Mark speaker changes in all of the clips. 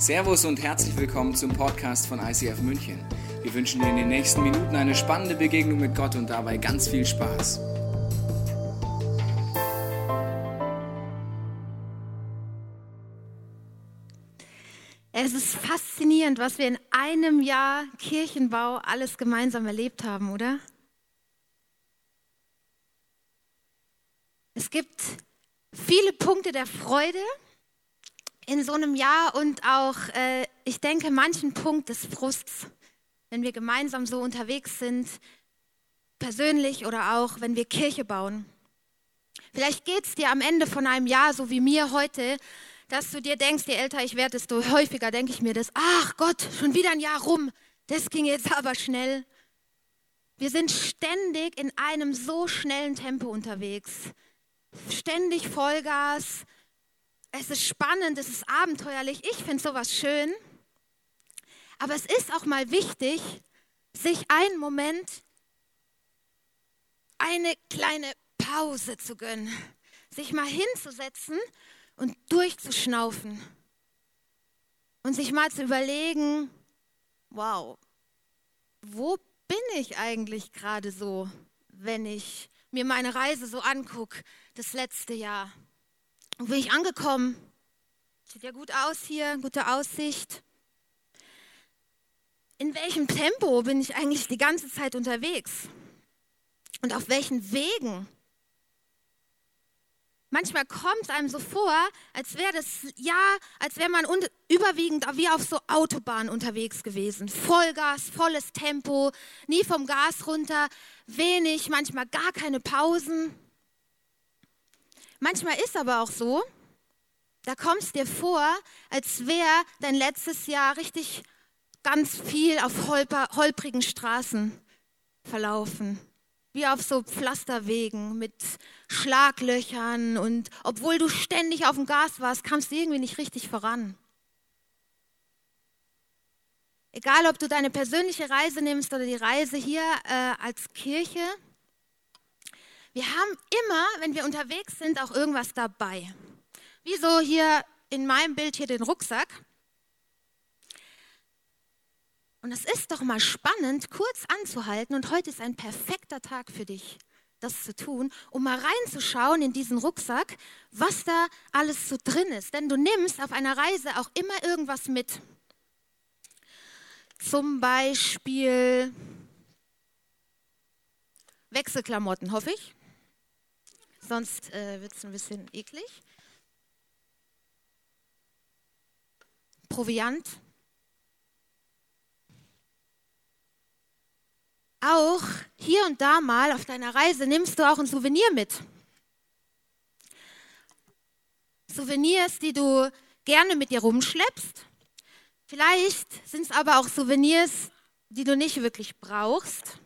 Speaker 1: Servus und herzlich willkommen zum Podcast von ICF München. Wir wünschen dir in den nächsten Minuten eine spannende Begegnung mit Gott und dabei ganz viel Spaß.
Speaker 2: Es ist faszinierend, was wir in einem Jahr Kirchenbau alles gemeinsam erlebt haben, oder? Es gibt viele Punkte der Freude in so einem Jahr und auch, äh, ich denke, manchen Punkt des Frusts, wenn wir gemeinsam so unterwegs sind, persönlich oder auch, wenn wir Kirche bauen. Vielleicht geht es dir am Ende von einem Jahr, so wie mir heute, dass du dir denkst, je älter ich werde, desto häufiger denke ich mir das, ach Gott, schon wieder ein Jahr rum, das ging jetzt aber schnell. Wir sind ständig in einem so schnellen Tempo unterwegs. Ständig Vollgas, es ist spannend, es ist abenteuerlich. Ich finde sowas schön. Aber es ist auch mal wichtig, sich einen Moment, eine kleine Pause zu gönnen. Sich mal hinzusetzen und durchzuschnaufen. Und sich mal zu überlegen, wow, wo bin ich eigentlich gerade so, wenn ich mir meine Reise so angucke, das letzte Jahr? Wo bin ich angekommen? Sieht ja gut aus hier, gute Aussicht. In welchem Tempo bin ich eigentlich die ganze Zeit unterwegs? Und auf welchen Wegen? Manchmal kommt es einem so vor, als wäre das Jahr, als wäre man überwiegend wie auf so Autobahn unterwegs gewesen. Vollgas, volles Tempo, nie vom Gas runter, wenig, manchmal gar keine Pausen. Manchmal ist aber auch so, da kommst dir vor, als wäre dein letztes Jahr richtig ganz viel auf holper, holprigen Straßen verlaufen. Wie auf so Pflasterwegen mit Schlaglöchern und obwohl du ständig auf dem Gas warst, kamst du irgendwie nicht richtig voran. Egal, ob du deine persönliche Reise nimmst oder die Reise hier äh, als Kirche, wir haben immer, wenn wir unterwegs sind, auch irgendwas dabei. Wie so hier in meinem Bild hier den Rucksack. Und es ist doch mal spannend, kurz anzuhalten. Und heute ist ein perfekter Tag für dich, das zu tun, um mal reinzuschauen in diesen Rucksack, was da alles so drin ist. Denn du nimmst auf einer Reise auch immer irgendwas mit. Zum Beispiel Wechselklamotten, hoffe ich sonst äh, wird es ein bisschen eklig. Proviant. Auch hier und da mal auf deiner Reise nimmst du auch ein Souvenir mit. Souvenirs, die du gerne mit dir rumschleppst. Vielleicht sind es aber auch Souvenirs, die du nicht wirklich brauchst.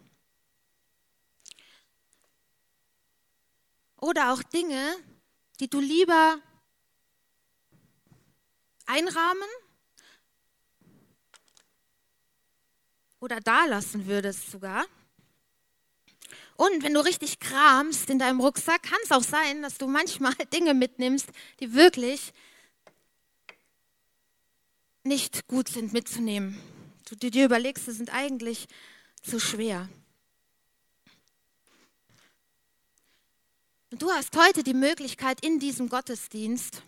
Speaker 2: Oder auch Dinge, die du lieber einrahmen oder da lassen würdest sogar. Und wenn du richtig kramst in deinem Rucksack, kann es auch sein, dass du manchmal Dinge mitnimmst, die wirklich nicht gut sind mitzunehmen. Du dir überlegst, sie sind eigentlich zu schwer. Und du hast heute die Möglichkeit, in diesem Gottesdienst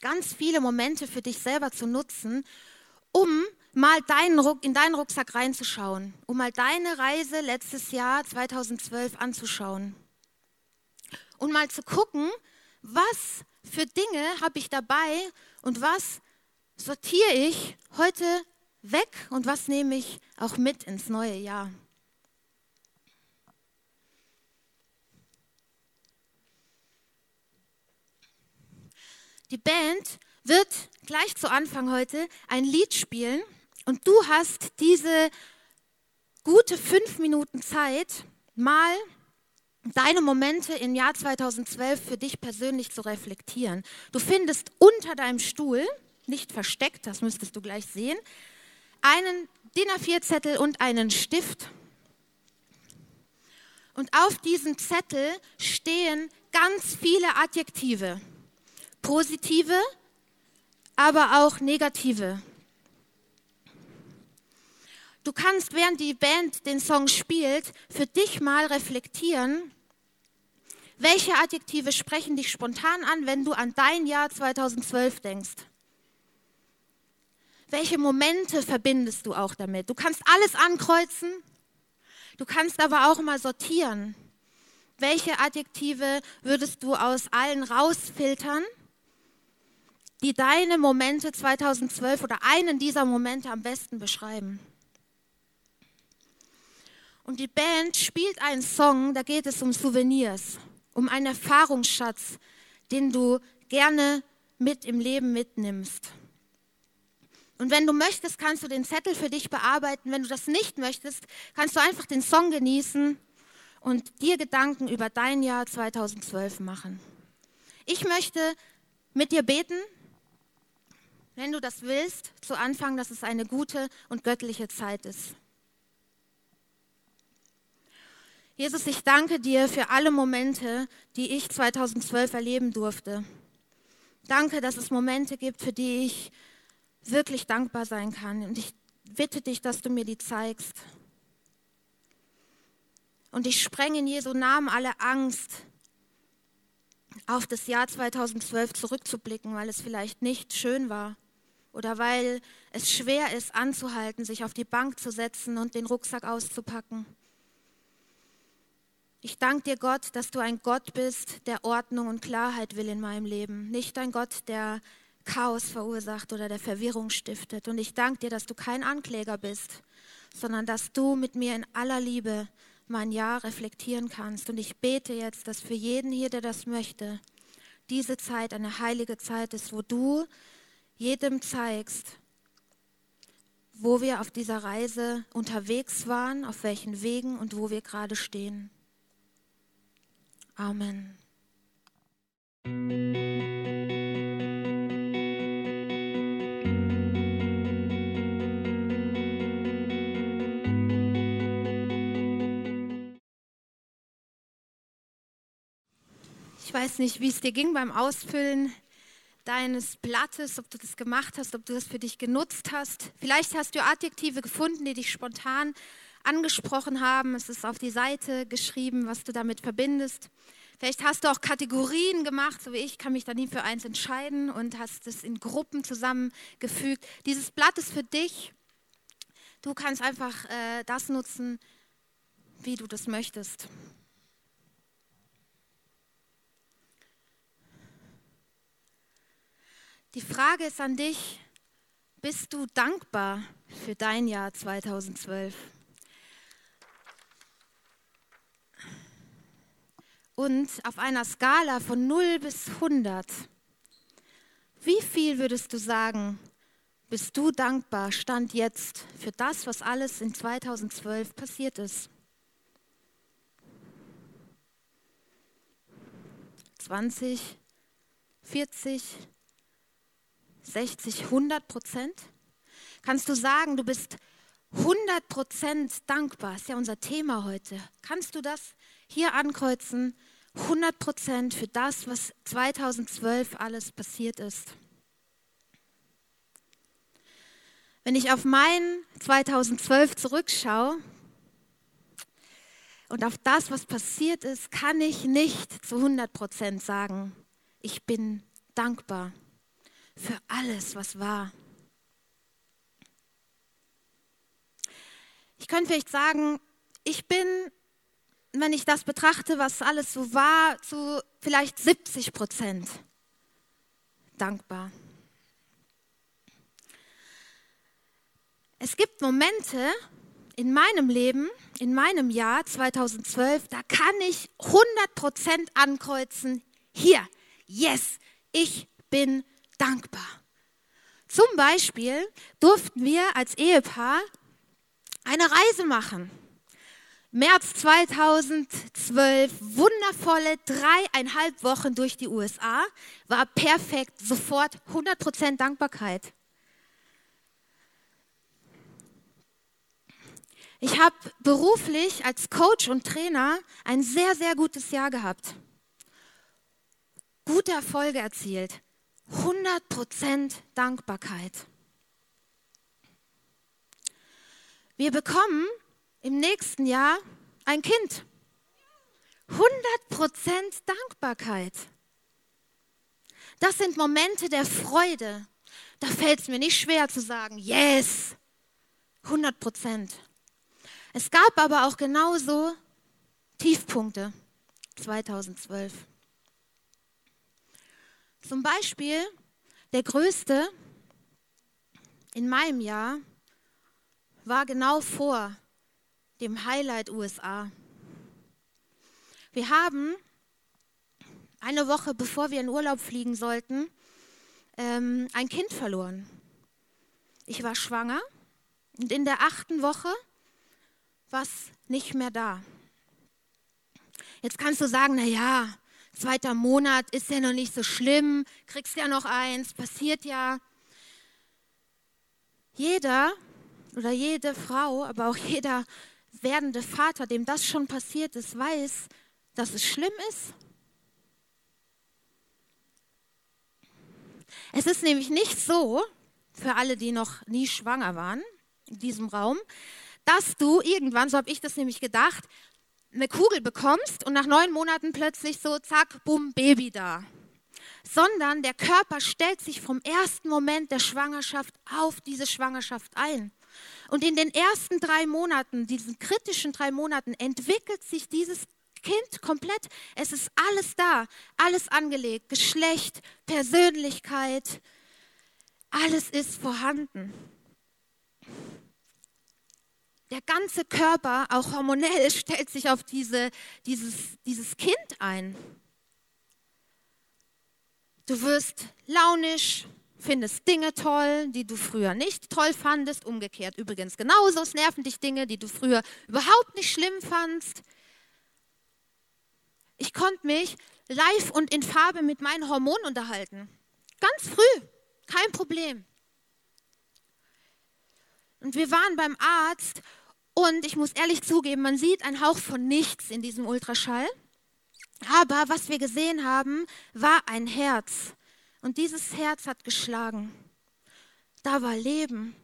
Speaker 2: ganz viele Momente für dich selber zu nutzen, um mal deinen Ruck, in deinen Rucksack reinzuschauen, um mal deine Reise letztes Jahr 2012 anzuschauen und mal zu gucken, was für Dinge habe ich dabei und was sortiere ich heute weg und was nehme ich auch mit ins neue Jahr. Die Band wird gleich zu Anfang heute ein Lied spielen und du hast diese gute fünf Minuten Zeit, mal deine Momente im Jahr 2012 für dich persönlich zu reflektieren. Du findest unter deinem Stuhl, nicht versteckt, das müsstest du gleich sehen, einen DIN A4-Zettel und einen Stift. Und auf diesem Zettel stehen ganz viele Adjektive positive, aber auch negative. Du kannst, während die Band den Song spielt, für dich mal reflektieren, welche Adjektive sprechen dich spontan an, wenn du an dein Jahr 2012 denkst? Welche Momente verbindest du auch damit? Du kannst alles ankreuzen, du kannst aber auch mal sortieren. Welche Adjektive würdest du aus allen rausfiltern, die deine Momente 2012 oder einen dieser Momente am besten beschreiben? Und die Band spielt einen Song, da geht es um Souvenirs, um einen Erfahrungsschatz, den du gerne mit im Leben mitnimmst. Und wenn du möchtest, kannst du den Zettel für dich bearbeiten. Wenn du das nicht möchtest, kannst du einfach den Song genießen und dir Gedanken über dein Jahr 2012 machen. Ich möchte mit dir beten, wenn du das willst, zu Anfang, dass es eine gute und göttliche Zeit ist. Jesus, ich danke dir für alle Momente, die ich 2012 erleben durfte. Danke, dass es Momente gibt, für die ich wirklich dankbar sein kann. Und ich bitte dich, dass du mir die zeigst. Und ich sprenge in Jesu Namen alle Angst, auf das Jahr 2012 zurückzublicken, weil es vielleicht nicht schön war oder weil es schwer ist, anzuhalten, sich auf die Bank zu setzen und den Rucksack auszupacken. Ich danke dir, Gott, dass du ein Gott bist, der Ordnung und Klarheit will in meinem Leben. Nicht ein Gott, der Chaos verursacht oder der Verwirrung stiftet. Und ich danke dir, dass du kein Ankläger bist, sondern dass du mit mir in aller Liebe mein Jahr reflektieren kannst. Und ich bete jetzt, dass für jeden hier, der das möchte, diese Zeit eine heilige Zeit ist, wo du jedem zeigst, wo wir auf dieser Reise unterwegs waren, auf welchen Wegen und wo wir gerade stehen. Amen. Ich weiß nicht, wie es dir ging beim Ausfüllen deines Blattes, ob du das gemacht hast, ob du das für dich genutzt hast. Vielleicht hast du Adjektive gefunden, die dich spontan angesprochen haben. Es ist auf die Seite geschrieben, was du damit verbindest. Vielleicht hast du auch Kategorien gemacht, so wie ich, kann mich da nie für eins entscheiden und hast es in Gruppen zusammengefügt. Dieses Blatt ist für dich. Du kannst einfach äh, das nutzen, wie du das möchtest. Die Frage ist an dich, bist du dankbar für dein Jahr 2012? Und auf einer Skala von 0 bis 100, wie viel würdest du sagen, bist du dankbar, stand jetzt für das, was alles in 2012 passiert ist? 20, 40, 60, 100 Prozent? Kannst du sagen, du bist 100 Prozent dankbar? Ist ja unser Thema heute. Kannst du das hier ankreuzen? 100 Prozent für das, was 2012 alles passiert ist. Wenn ich auf mein 2012 zurückschaue und auf das, was passiert ist, kann ich nicht zu 100 Prozent sagen, ich bin dankbar für alles, was war. Ich könnte vielleicht sagen, ich bin, wenn ich das betrachte, was alles so war, zu vielleicht 70 Prozent dankbar. Es gibt Momente in meinem Leben, in meinem Jahr 2012, da kann ich 100 Prozent ankreuzen. Hier, yes, ich bin dankbar dankbar. Zum Beispiel durften wir als Ehepaar eine Reise machen. März 2012, wundervolle dreieinhalb Wochen durch die USA, war perfekt, sofort 100% Dankbarkeit. Ich habe beruflich als Coach und Trainer ein sehr, sehr gutes Jahr gehabt. Gute Erfolge erzielt 100% Dankbarkeit. Wir bekommen im nächsten Jahr ein Kind. 100% Dankbarkeit. Das sind Momente der Freude. Da fällt es mir nicht schwer zu sagen, yes, 100 Prozent. Es gab aber auch genauso Tiefpunkte 2012. Zum Beispiel der größte in meinem Jahr war genau vor dem Highlight USA. Wir haben eine Woche bevor wir in Urlaub fliegen sollten, ähm, ein Kind verloren. Ich war schwanger und in der achten Woche war es nicht mehr da. Jetzt kannst du sagen, na ja, zweiter Monat ist ja noch nicht so schlimm, kriegst ja noch eins, passiert ja. Jeder oder jede Frau, aber auch jeder werdende Vater, dem das schon passiert ist, weiß, dass es schlimm ist Es ist nämlich nicht so, für alle, die noch nie schwanger waren in diesem Raum, dass du irgendwann, so habe ich das nämlich gedacht, eine Kugel bekommst und nach neun Monaten plötzlich so, zack, bumm, Baby da. Sondern der Körper stellt sich vom ersten Moment der Schwangerschaft auf diese Schwangerschaft ein. Und in den ersten drei Monaten, diesen kritischen drei Monaten, entwickelt sich dieses Kind komplett. Es ist alles da, alles angelegt, Geschlecht, Persönlichkeit, alles ist vorhanden. Der ganze Körper, auch hormonell, stellt sich auf diese, dieses, dieses Kind ein. Du wirst launisch, findest Dinge toll, die du früher nicht toll fandest. Umgekehrt übrigens genauso. Es nerven dich Dinge, die du früher überhaupt nicht schlimm fandst. Ich konnte mich live und in Farbe mit meinen Hormonen unterhalten. Ganz früh, kein Problem. Und wir waren beim Arzt und ich muss ehrlich zugeben, man sieht einen Hauch von nichts in diesem Ultraschall. Aber was wir gesehen haben, war ein Herz. Und dieses Herz hat geschlagen. Da war Leben.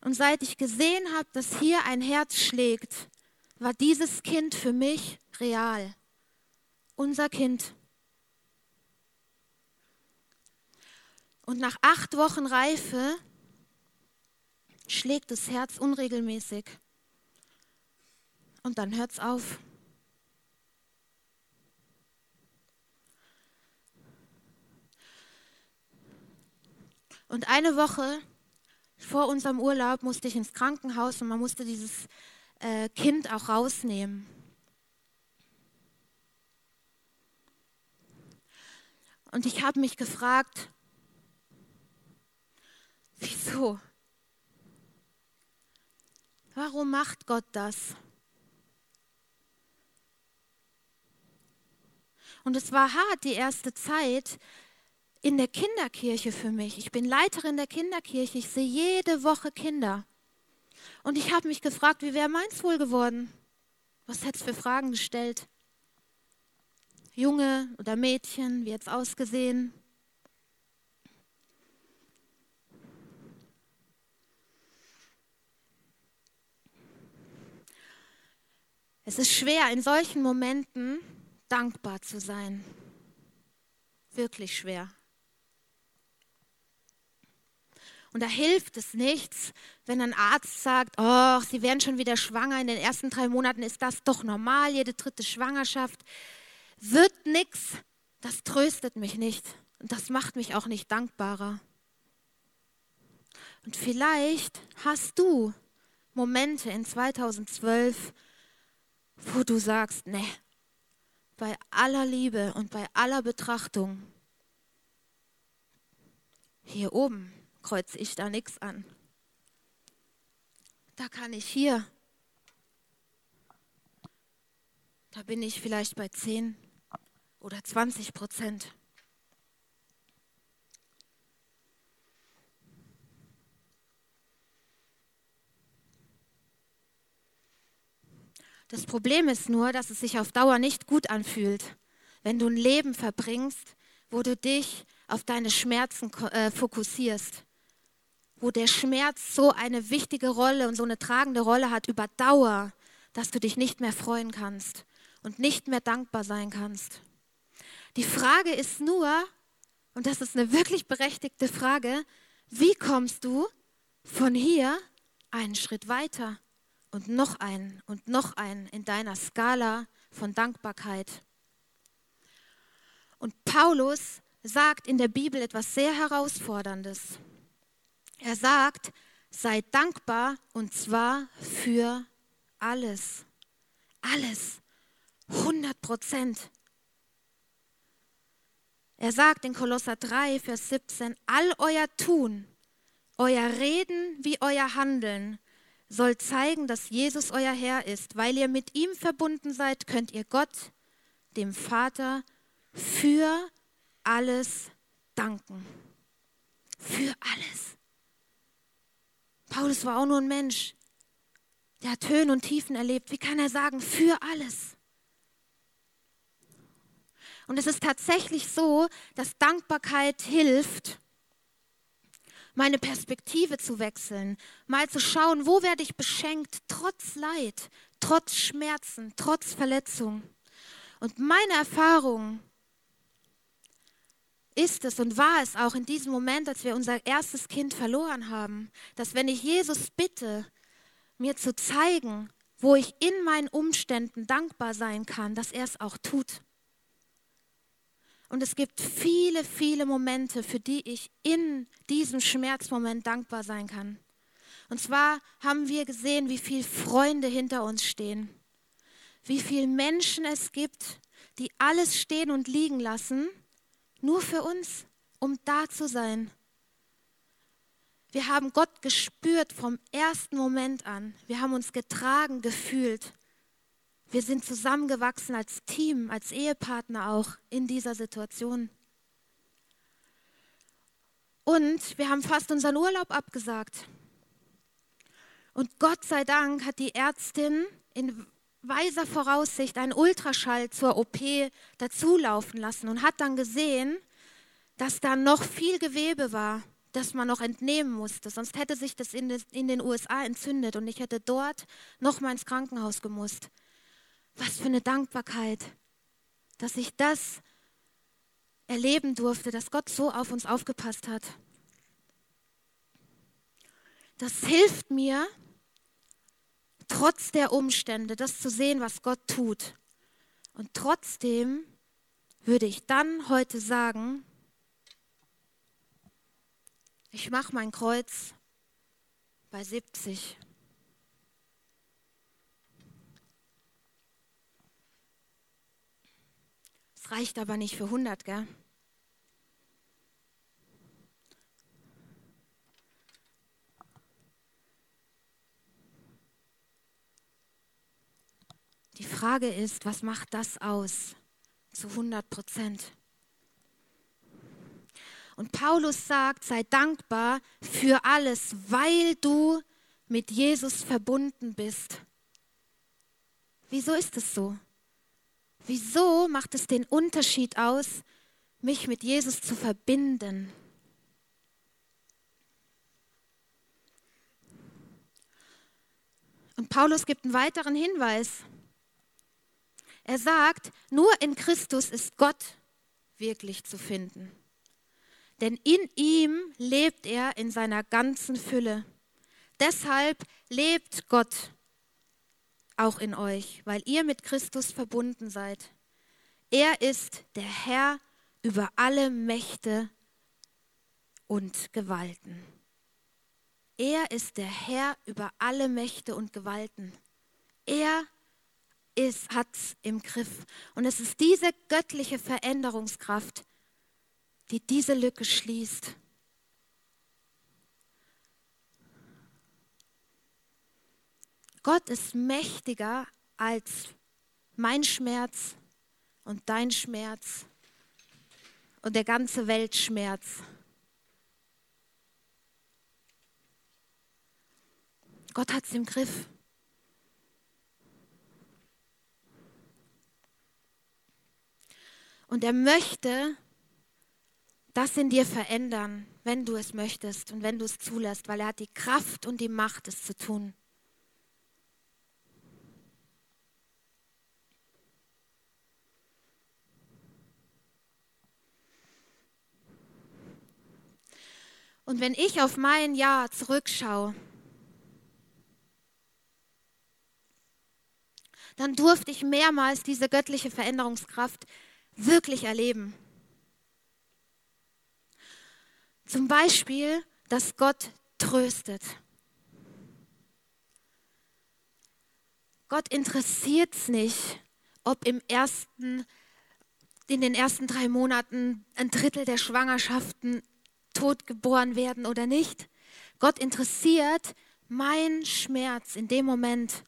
Speaker 2: Und seit ich gesehen habe, dass hier ein Herz schlägt, war dieses Kind für mich real unser Kind. Und nach acht Wochen Reife schlägt das Herz unregelmäßig. Und dann hört es auf. Und eine Woche vor unserem Urlaub musste ich ins Krankenhaus und man musste dieses äh, Kind auch rausnehmen. Und ich habe mich gefragt, wieso? Warum macht Gott das? Und es war hart die erste Zeit in der Kinderkirche für mich. Ich bin Leiterin der Kinderkirche. Ich sehe jede Woche Kinder. Und ich habe mich gefragt, wie wäre meins wohl geworden? Was hätte es für Fragen gestellt? Junge oder Mädchen, wie jetzt ausgesehen? Es ist schwer, in solchen Momenten dankbar zu sein. Wirklich schwer. Und da hilft es nichts, wenn ein Arzt sagt, oh, Sie werden schon wieder schwanger, in den ersten drei Monaten ist das doch normal, jede dritte Schwangerschaft wird nichts, das tröstet mich nicht und das macht mich auch nicht dankbarer. Und vielleicht hast du Momente in 2012, wo du sagst, ne, bei aller Liebe und bei aller Betrachtung, hier oben kreuze ich da nichts an. Da kann ich hier. Da bin ich vielleicht bei 10, oder 20 Prozent. Das Problem ist nur, dass es sich auf Dauer nicht gut anfühlt, wenn du ein Leben verbringst, wo du dich auf deine Schmerzen äh, fokussierst, wo der Schmerz so eine wichtige Rolle und so eine tragende Rolle hat über Dauer, dass du dich nicht mehr freuen kannst und nicht mehr dankbar sein kannst. Die Frage ist nur, und das ist eine wirklich berechtigte Frage, wie kommst du von hier einen Schritt weiter und noch einen und noch einen in deiner Skala von Dankbarkeit? Und Paulus sagt in der Bibel etwas sehr Herausforderndes. Er sagt, sei dankbar und zwar für alles. Alles. 100 Prozent. Er sagt in Kolosser 3, Vers 17, all euer Tun, euer Reden wie euer Handeln soll zeigen, dass Jesus euer Herr ist. Weil ihr mit ihm verbunden seid, könnt ihr Gott, dem Vater, für alles danken. Für alles. Paulus war auch nur ein Mensch. Der hat Höhen und Tiefen erlebt. Wie kann er sagen, für alles? Und es ist tatsächlich so, dass Dankbarkeit hilft, meine Perspektive zu wechseln, mal zu schauen, wo werde ich beschenkt, trotz Leid, trotz Schmerzen, trotz Verletzung. Und meine Erfahrung ist es und war es auch in diesem Moment, als wir unser erstes Kind verloren haben, dass wenn ich Jesus bitte, mir zu zeigen, wo ich in meinen Umständen dankbar sein kann, dass er es auch tut. Und es gibt viele, viele Momente, für die ich in diesem Schmerzmoment dankbar sein kann. Und zwar haben wir gesehen, wie viele Freunde hinter uns stehen, wie viele Menschen es gibt, die alles stehen und liegen lassen, nur für uns, um da zu sein. Wir haben Gott gespürt vom ersten Moment an. Wir haben uns getragen, gefühlt. Wir sind zusammengewachsen als Team, als Ehepartner auch in dieser Situation. Und wir haben fast unseren Urlaub abgesagt. Und Gott sei Dank hat die Ärztin in weiser Voraussicht einen Ultraschall zur OP dazulaufen lassen und hat dann gesehen, dass da noch viel Gewebe war, das man noch entnehmen musste. Sonst hätte sich das in, den USA entzündet und ich hätte dort noch mal ins Krankenhaus gemusst. Was für eine Dankbarkeit, dass ich das erleben durfte, dass Gott so auf uns aufgepasst hat. Das hilft mir, trotz der Umstände, das zu sehen, was Gott tut. Und trotzdem würde ich dann heute sagen, ich mache mein Kreuz bei 70. Reicht aber nicht für 100, gell? Die Frage ist, was macht das aus zu 100 Prozent? Und Paulus sagt, sei dankbar für alles, weil du mit Jesus verbunden bist. Wieso ist es so? Wieso macht es den Unterschied aus, mich mit Jesus zu verbinden? Und Paulus gibt einen weiteren Hinweis. Er sagt, nur in Christus ist Gott wirklich zu finden. Denn in ihm lebt er in seiner ganzen Fülle. Deshalb lebt Gott auch in euch, weil ihr mit Christus verbunden seid. Er ist der Herr über alle Mächte und Gewalten. Er ist der Herr über alle Mächte und Gewalten. Er hat es im Griff. Und es ist diese göttliche Veränderungskraft, die diese Lücke schließt. Gott ist mächtiger als mein Schmerz und dein Schmerz und der ganze Weltschmerz. Gott hat es im Griff. Und er möchte das in dir verändern, wenn du es möchtest und wenn du es zulässt, weil er hat die Kraft und die Macht, es zu tun. Und wenn ich auf mein Jahr zurückschaue, dann durfte ich mehrmals diese göttliche Veränderungskraft wirklich erleben. Zum Beispiel, dass Gott tröstet. Gott interessiert es nicht, ob im ersten, in den ersten drei Monaten ein Drittel der Schwangerschaften tot geboren werden oder nicht. Gott interessiert mein Schmerz in dem Moment.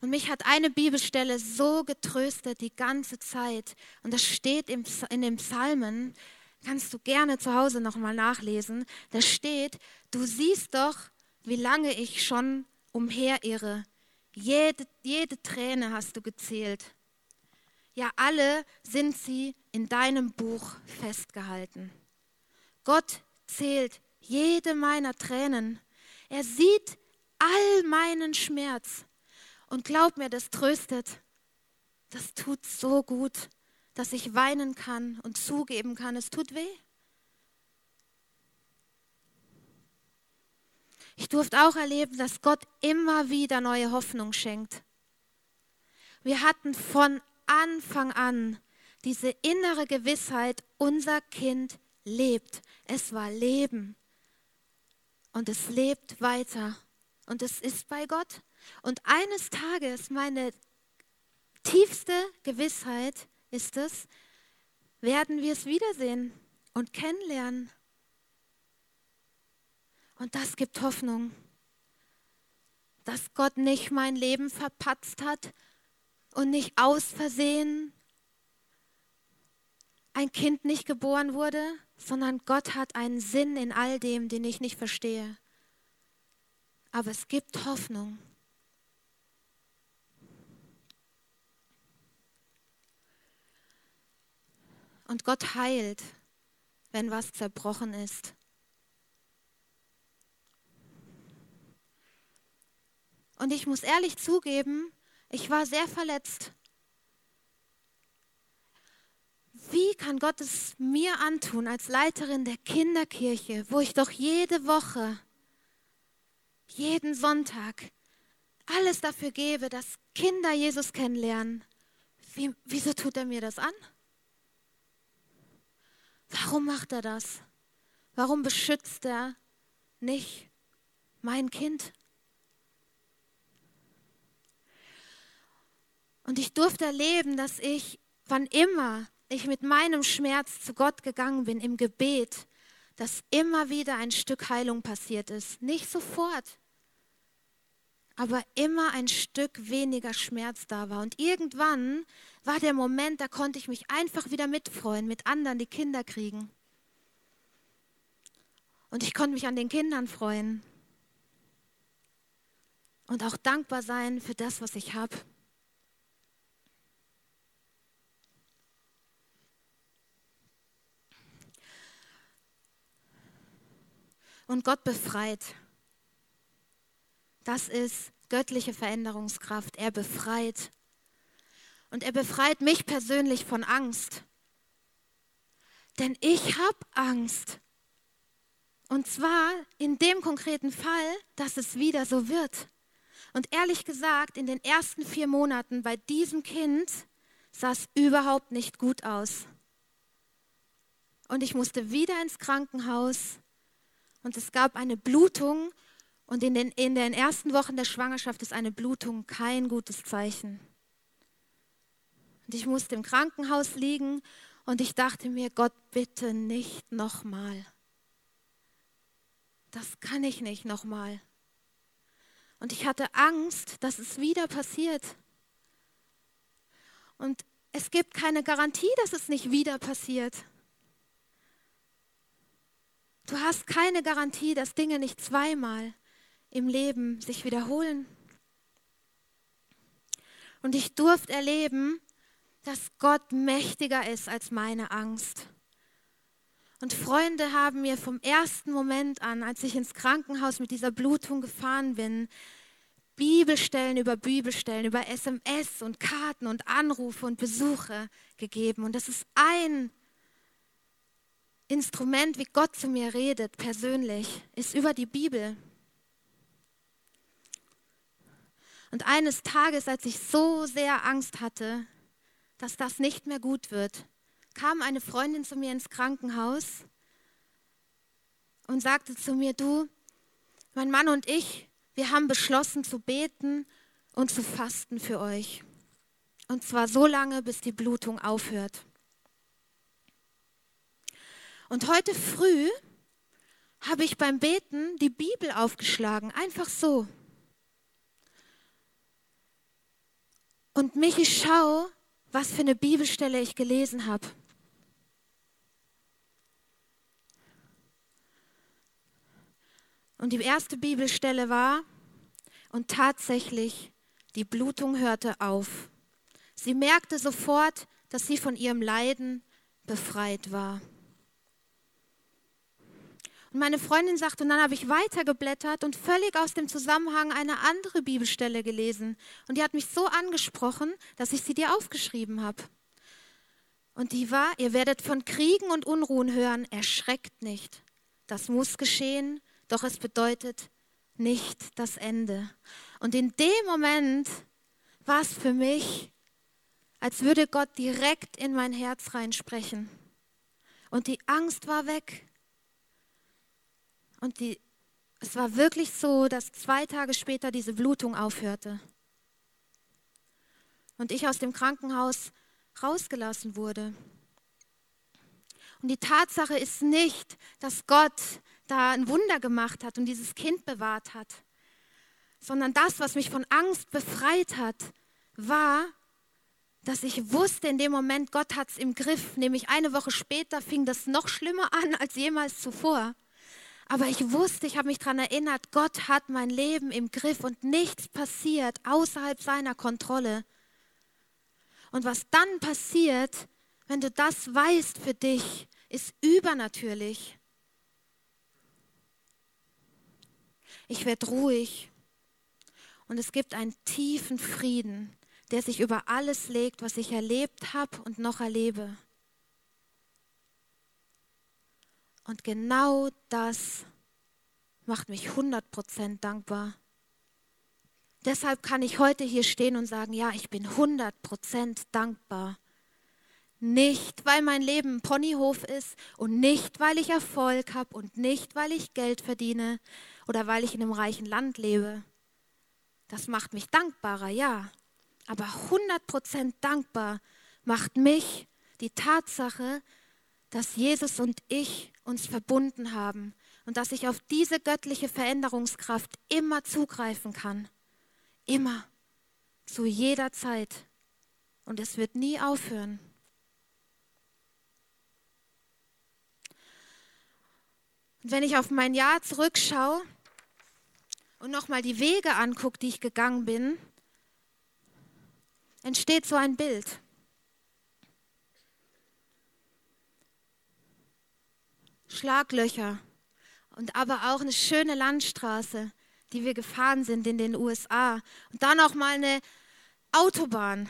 Speaker 2: Und mich hat eine Bibelstelle so getröstet die ganze Zeit. Und das steht in den Psalmen. Kannst du gerne zu Hause nochmal nachlesen. Da steht, du siehst doch, wie lange ich schon umherirre. Jede, jede Träne hast du gezählt. Ja, alle sind sie in deinem Buch festgehalten. Gott zählt jede meiner Tränen. Er sieht all meinen Schmerz. Und glaub mir, das tröstet. Das tut so gut, dass ich weinen kann und zugeben kann, es tut weh. Ich durfte auch erleben, dass Gott immer wieder neue Hoffnung schenkt. Wir hatten von Anfang an diese innere Gewissheit, unser Kind lebt. Es war Leben. Und es lebt weiter. Und es ist bei Gott. Und eines Tages, meine tiefste Gewissheit ist es, werden wir es wiedersehen und kennenlernen. Und das gibt Hoffnung, dass Gott nicht mein Leben verpatzt hat und nicht aus Versehen ein Kind nicht geboren wurde, sondern Gott hat einen Sinn in all dem, den ich nicht verstehe. Aber es gibt Hoffnung. Und Gott heilt, wenn was zerbrochen ist. Und ich muss ehrlich zugeben, ich war sehr verletzt. Wie kann Gott es mir antun als Leiterin der Kinderkirche, wo ich doch jede Woche, jeden Sonntag alles dafür gebe, dass Kinder Jesus kennenlernen? Wie, wieso tut er mir das an? Warum macht er das? Warum beschützt er nicht mein Kind? Und ich durfte erleben, dass ich, wann immer ich mit meinem Schmerz zu Gott gegangen bin im Gebet, dass immer wieder ein Stück Heilung passiert ist. Nicht sofort, aber immer ein Stück weniger Schmerz da war. Und irgendwann war der Moment, da konnte ich mich einfach wieder mitfreuen, mit anderen, die Kinder kriegen. Und ich konnte mich an den Kindern freuen. Und auch dankbar sein für das, was ich habe. Und Gott befreit. Das ist göttliche Veränderungskraft. Er befreit. Und er befreit mich persönlich von Angst. Denn ich habe Angst. Und zwar in dem konkreten Fall, dass es wieder so wird. Und ehrlich gesagt, in den ersten vier Monaten bei diesem Kind sah es überhaupt nicht gut aus. Und ich musste wieder ins Krankenhaus und es gab eine Blutung. Und in den, in den ersten Wochen der Schwangerschaft ist eine Blutung kein gutes Zeichen. Und ich musste im Krankenhaus liegen und ich dachte mir, Gott, bitte nicht nochmal. Das kann ich nicht nochmal. Und ich hatte Angst, dass es wieder passiert. Und es gibt keine Garantie, dass es nicht wieder passiert. Du hast keine Garantie, dass Dinge nicht zweimal im Leben sich wiederholen. Und ich durfte erleben, dass Gott mächtiger ist als meine Angst. Und Freunde haben mir vom ersten Moment an, als ich ins Krankenhaus mit dieser Blutung gefahren bin, Bibelstellen über Bibelstellen, über SMS und Karten und Anrufe und Besuche gegeben. Und das ist ein Instrument, wie Gott zu mir redet, persönlich, ist über die Bibel. Und eines Tages, als ich so sehr Angst hatte, dass das nicht mehr gut wird, kam eine Freundin zu mir ins Krankenhaus und sagte zu mir, du, mein Mann und ich, wir haben beschlossen zu beten und zu fasten für euch. Und zwar so lange, bis die Blutung aufhört. Und heute früh habe ich beim Beten die Bibel aufgeschlagen, einfach so. Und Michi, schau, was für eine Bibelstelle ich gelesen habe. Und die erste Bibelstelle war, und tatsächlich, die Blutung hörte auf. Sie merkte sofort, dass sie von ihrem Leiden befreit war. Und meine Freundin sagte, und dann habe ich weitergeblättert und völlig aus dem Zusammenhang eine andere Bibelstelle gelesen. Und die hat mich so angesprochen, dass ich sie dir aufgeschrieben habe. Und die war, ihr werdet von Kriegen und Unruhen hören, erschreckt nicht. Das muss geschehen, doch es bedeutet nicht das Ende. Und in dem Moment war es für mich, als würde Gott direkt in mein Herz reinsprechen. Und die Angst war weg. Und die, es war wirklich so, dass zwei Tage später diese Blutung aufhörte. Und ich aus dem Krankenhaus rausgelassen wurde. Und die Tatsache ist nicht, dass Gott da ein Wunder gemacht hat und dieses Kind bewahrt hat, sondern das, was mich von Angst befreit hat, war, dass ich wusste in dem Moment, Gott hat es im Griff. Nämlich eine Woche später fing das noch schlimmer an als jemals zuvor. Aber ich wusste, ich habe mich daran erinnert, Gott hat mein Leben im Griff und nichts passiert außerhalb seiner Kontrolle. Und was dann passiert, wenn du das weißt für dich, ist übernatürlich. Ich werde ruhig und es gibt einen tiefen Frieden, der sich über alles legt, was ich erlebt habe und noch erlebe. Und genau das macht mich 100% dankbar. Deshalb kann ich heute hier stehen und sagen, ja, ich bin 100% dankbar. Nicht, weil mein Leben ein Ponyhof ist und nicht, weil ich Erfolg habe und nicht, weil ich Geld verdiene oder weil ich in einem reichen Land lebe. Das macht mich dankbarer, ja. Aber 100% dankbar macht mich die Tatsache, dass Jesus und ich uns verbunden haben und dass ich auf diese göttliche Veränderungskraft immer zugreifen kann. Immer. Zu jeder Zeit. Und es wird nie aufhören. Und wenn ich auf mein Jahr zurückschaue und nochmal die Wege angucke, die ich gegangen bin, entsteht so ein Bild. Schlaglöcher und aber auch eine schöne Landstraße, die wir gefahren sind in den USA. Und dann auch mal eine Autobahn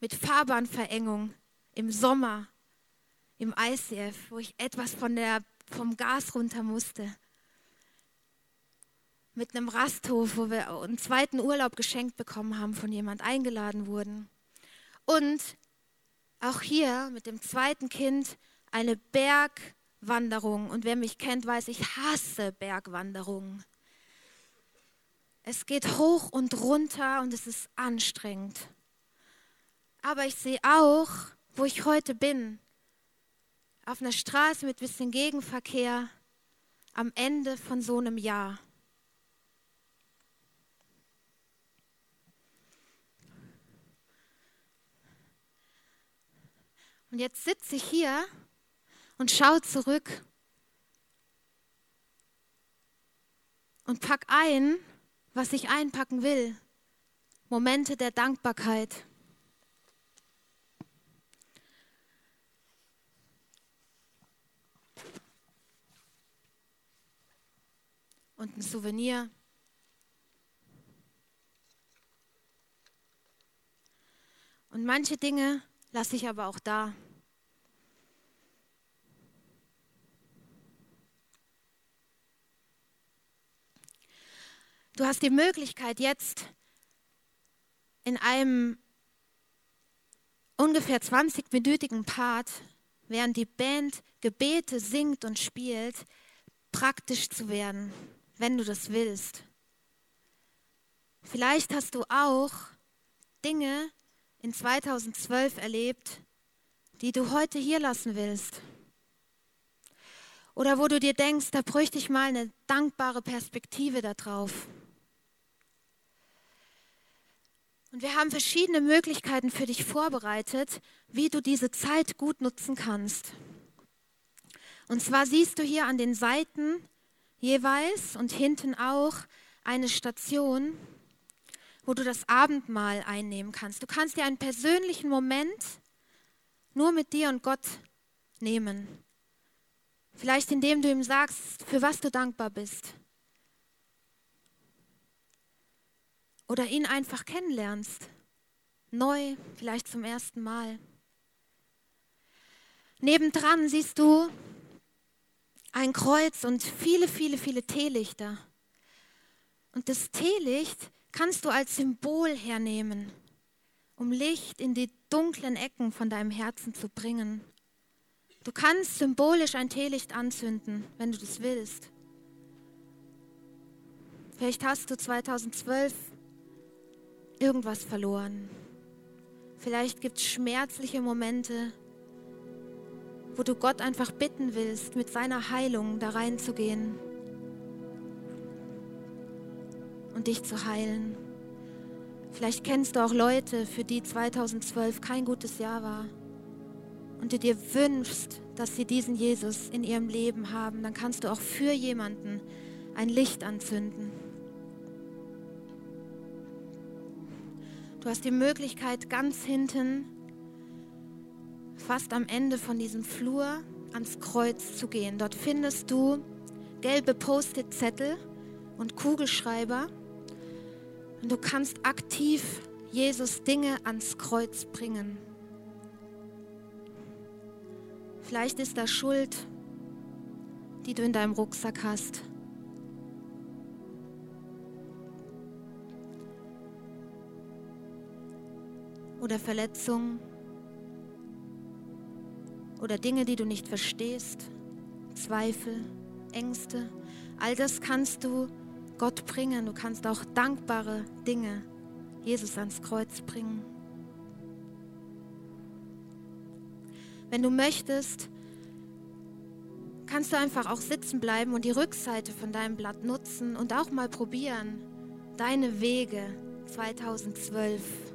Speaker 2: mit Fahrbahnverengung im Sommer im ICF, wo ich etwas von der, vom Gas runter musste. Mit einem Rasthof, wo wir einen zweiten Urlaub geschenkt bekommen haben, von jemand eingeladen wurden. Und auch hier mit dem zweiten Kind eine Berg- Wanderung. Und wer mich kennt, weiß, ich hasse Bergwanderungen. Es geht hoch und runter und es ist anstrengend. Aber ich sehe auch, wo ich heute bin, auf einer Straße mit bisschen Gegenverkehr, am Ende von so einem Jahr. Und jetzt sitze ich hier und schau zurück und pack ein, was ich einpacken will. Momente der Dankbarkeit. Und ein Souvenir. Und manche Dinge lasse ich aber auch da. Du hast die Möglichkeit jetzt in einem ungefähr 20-minütigen Part, während die Band Gebete singt und spielt, praktisch zu werden, wenn du das willst. Vielleicht hast du auch Dinge in 2012 erlebt, die du heute hier lassen willst. Oder wo du dir denkst, da bräuchte ich mal eine dankbare Perspektive darauf. Und wir haben verschiedene Möglichkeiten für dich vorbereitet, wie du diese Zeit gut nutzen kannst. Und zwar siehst du hier an den Seiten jeweils und hinten auch eine Station, wo du das Abendmahl einnehmen kannst. Du kannst dir einen persönlichen Moment nur mit dir und Gott nehmen. Vielleicht indem du ihm sagst, für was du dankbar bist. Oder ihn einfach kennenlernst. Neu, vielleicht zum ersten Mal. Nebendran siehst du ein Kreuz und viele, viele, viele Teelichter. Und das Teelicht kannst du als Symbol hernehmen, um Licht in die dunklen Ecken von deinem Herzen zu bringen. Du kannst symbolisch ein Teelicht anzünden, wenn du das willst. Vielleicht hast du 2012 irgendwas verloren. Vielleicht gibt es schmerzliche Momente, wo du Gott einfach bitten willst, mit seiner Heilung da reinzugehen und dich zu heilen. Vielleicht kennst du auch Leute, für die 2012 kein gutes Jahr war und du dir wünschst, dass sie diesen Jesus in ihrem Leben haben. Dann kannst du auch für jemanden ein Licht anzünden. Du hast die Möglichkeit, ganz hinten, fast am Ende von diesem Flur, ans Kreuz zu gehen. Dort findest du gelbe Post-it-Zettel und Kugelschreiber und du kannst aktiv Jesus Dinge ans Kreuz bringen. Vielleicht ist da Schuld, die du in deinem Rucksack hast. Oder Verletzungen. Oder Dinge, die du nicht verstehst. Zweifel, Ängste. All das kannst du Gott bringen. Du kannst auch dankbare Dinge Jesus ans Kreuz bringen. Wenn du möchtest, kannst du einfach auch sitzen bleiben und die Rückseite von deinem Blatt nutzen und auch mal probieren, deine Wege 2012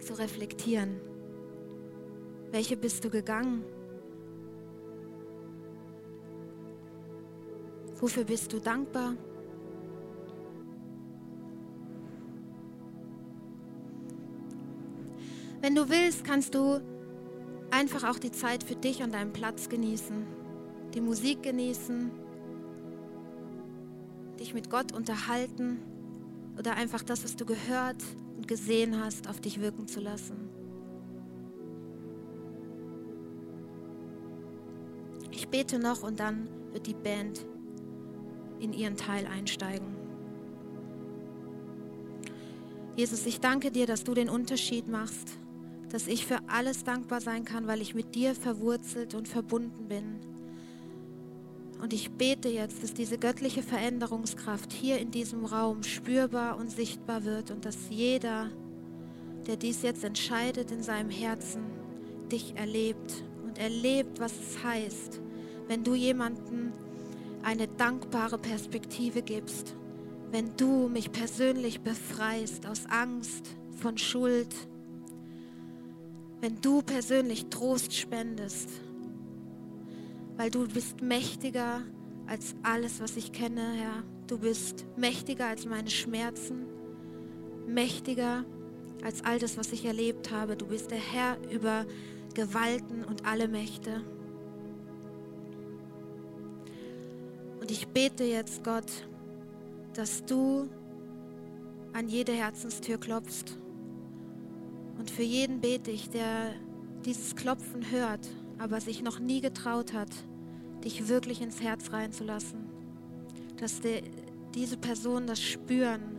Speaker 2: zu reflektieren. Welche bist du gegangen? Wofür bist du dankbar? Wenn du willst, kannst du einfach auch die Zeit für dich an deinem Platz genießen, die Musik genießen, dich mit Gott unterhalten oder einfach das, was du gehört gesehen hast, auf dich wirken zu lassen. Ich bete noch und dann wird die Band in ihren Teil einsteigen. Jesus, ich danke dir, dass du den Unterschied machst dass ich für alles dankbar sein kann, weil ich mit dir verwurzelt und verbunden bin. Und ich bete jetzt, dass diese göttliche Veränderungskraft hier in diesem Raum spürbar und sichtbar wird und dass jeder, der dies jetzt entscheidet in seinem Herzen, dich erlebt und erlebt, was es heißt, wenn du jemanden eine dankbare Perspektive gibst, wenn du mich persönlich befreist aus Angst, von Schuld, wenn du persönlich Trost spendest, weil du bist mächtiger als alles, was ich kenne, Herr. Du bist mächtiger als meine Schmerzen, mächtiger als all das, was ich erlebt habe. Du bist der Herr über Gewalten und alle Mächte. Und ich bete jetzt, Gott, dass du an jede Herzenstür klopfst. Und für jeden bete ich, der dieses Klopfen hört, aber sich noch nie getraut hat, dich wirklich ins Herz reinzulassen. Dass die, diese Personen das spüren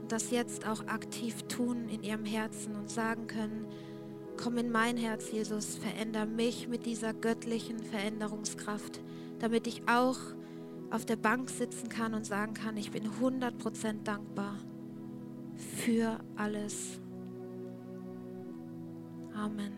Speaker 2: und das jetzt auch aktiv tun in ihrem Herzen und sagen können, komm in mein Herz, Jesus, veränder mich mit dieser göttlichen Veränderungskraft, damit ich auch auf der Bank sitzen kann und sagen kann, ich bin 100% dankbar für alles. Amen.